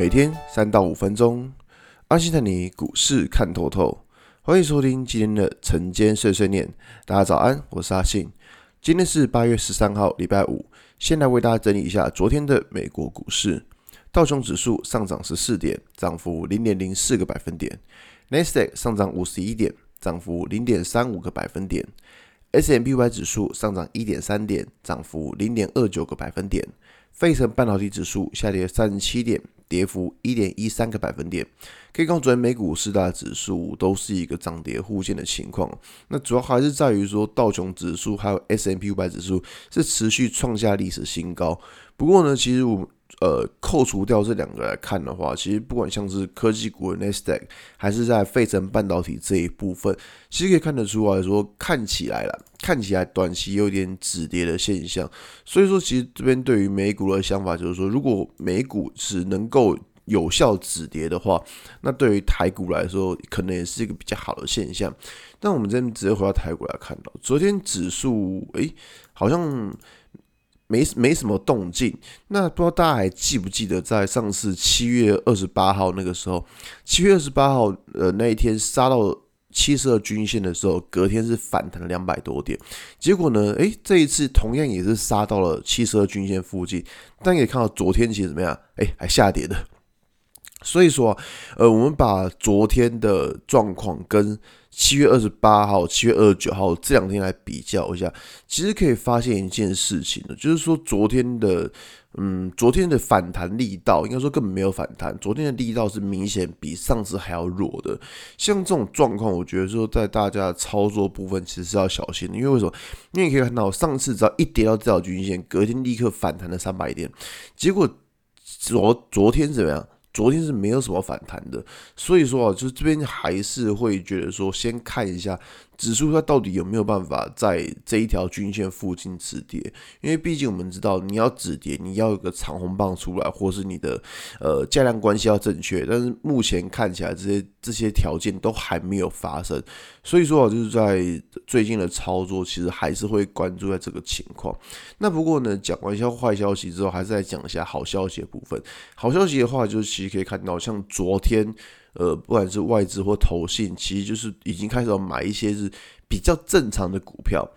每天三到五分钟，阿信带你股市看透透。欢迎收听今天的晨间碎碎念。大家早安，我是阿信。今天是八月十三号，礼拜五。先来为大家整理一下昨天的美国股市。道琼指数上涨十四点，涨幅零点零四个百分点。纳斯达克上涨五十一点，涨幅零点三五个百分点。S M P Y 指数上涨一点三点，涨幅零点二九个百分点。费城半导体指数下跌三十七点，跌幅一点一三个百分点。可以看昨天美股四大指数都是一个涨跌互现的情况。那主要还是在于说道琼指数还有 S&P 五百指数是持续创下历史新高。不过呢，其实我。呃，扣除掉这两个来看的话，其实不管像是科技股的纳斯达克，还是在费城半导体这一部分，其实可以看得出来说，看起来了，看起来短期有点止跌的现象。所以说，其实这边对于美股的想法就是说，如果美股是能够有效止跌的话，那对于台股来说，可能也是一个比较好的现象。但我们这边直接回到台股来看到，昨天指数，诶，好像。没没什么动静，那不知道大家还记不记得，在上次七月二十八号那个时候，七月二十八号呃那一天杀到七十二均线的时候，隔天是反弹了两百多点，结果呢，诶，这一次同样也是杀到了七十二均线附近，但可以看到昨天其实怎么样？诶，还下跌的。所以说，呃，我们把昨天的状况跟七月二十八号、七月二十九号这两天来比较一下，其实可以发现一件事情呢，就是说昨天的，嗯，昨天的反弹力道，应该说根本没有反弹，昨天的力道是明显比上次还要弱的。像这种状况，我觉得说在大家操作部分其实是要小心的，因为为什么？因为你可以看到上次只要一跌到这条均线，隔天立刻反弹了三百点，结果昨昨天怎么样？昨天是没有什么反弹的，所以说啊，就是这边还是会觉得说，先看一下。指数它到底有没有办法在这一条均线附近止跌？因为毕竟我们知道，你要止跌，你要有个长红棒出来，或是你的呃价量关系要正确。但是目前看起来，这些这些条件都还没有发生。所以说啊，就是在最近的操作，其实还是会关注在这个情况。那不过呢，讲完一下坏消息之后，还是来讲一下好消息的部分。好消息的话，就是其实可以看到，像昨天。呃，不管是外资或投信，其实就是已经开始要买一些是比较正常的股票。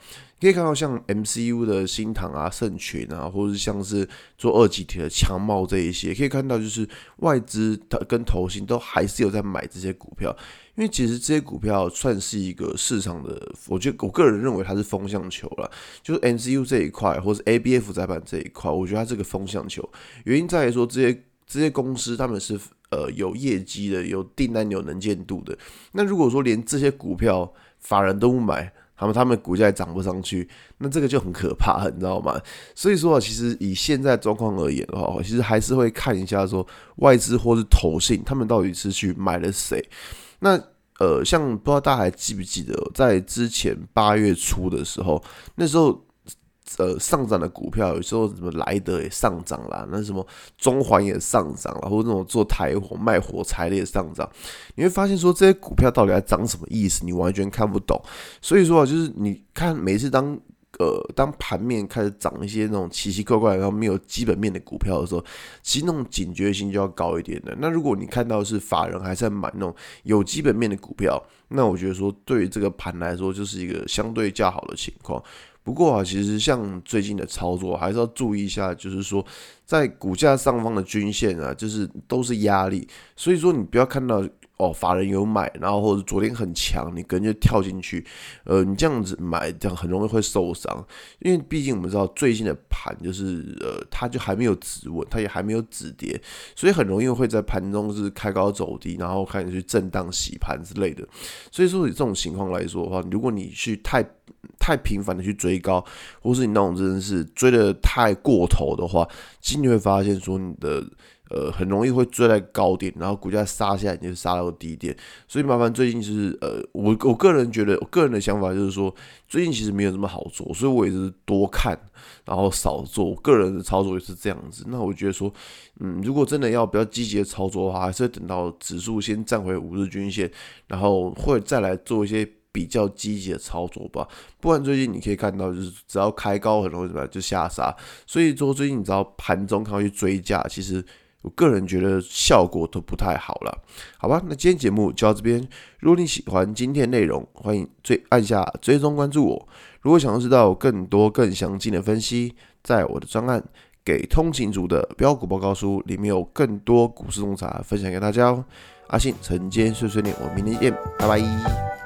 可以看到，像 MCU 的新唐啊、盛群啊，或者是像是做二级体的强茂这一些，可以看到就是外资它跟投信都还是有在买这些股票。因为其实这些股票算是一个市场的，我觉得我个人认为它是风向球了，就是 MCU 这一块，或者 ABF 载板这一块，我觉得它是个风向球。原因在于说这些这些公司他们是。呃，有业绩的，有订单，有能见度的。那如果说连这些股票法人都不买，他们他们股价也涨不上去，那这个就很可怕，你知道吗？所以说，其实以现在状况而言的话，其实还是会看一下说外资或是投信，他们到底是去买了谁。那呃，像不知道大家还记不记得，在之前八月初的时候，那时候。呃，上涨的股票有时候什么莱德也上涨啦，那什么中环也上涨了，或者那种做台火卖火柴的也上涨，你会发现说这些股票到底在涨什么意思，你完全看不懂。所以说啊，就是你看每次当呃当盘面开始涨一些那种奇奇怪怪然后没有基本面的股票的时候，其实那种警觉性就要高一点的。那如果你看到是法人还在买那种有基本面的股票，那我觉得说对于这个盘来说就是一个相对较好的情况。不过啊，其实像最近的操作还是要注意一下，就是说在股价上方的均线啊，就是都是压力，所以说你不要看到哦，法人有买，然后或者昨天很强，你跟就跳进去，呃，你这样子买，这样很容易会受伤，因为毕竟我们知道最近的盘就是呃，它就还没有止稳，它也还没有止跌，所以很容易会在盘中是开高走低，然后开始去震荡洗盘之类的。所以说以这种情况来说的话，如果你去太太频繁的去追高，或是你那种真的是追得太过头的话，其实你会发现说你的呃很容易会追在高点，然后股价杀下来你就杀到低点。所以麻烦最近就是呃我我个人觉得，我个人的想法就是说，最近其实没有这么好做，所以我也是多看，然后少做。我个人的操作也是这样子。那我觉得说，嗯，如果真的要比较积极的操作的话，还是等到指数先站回五日均线，然后会再来做一些。比较积极的操作吧，不然最近你可以看到，就是只要开高很容易怎么样就下杀。所以说最近你知道盘中看到去追价，其实我个人觉得效果都不太好了。好吧，那今天节目就到这边。如果你喜欢今天内容，欢迎追按下追踪关注我。如果想要知道更多更详尽的分析，在我的专案《给通勤族的标股报告书》里面有更多股市洞察分享给大家哦。阿信晨间碎碎念，我明天见，拜拜。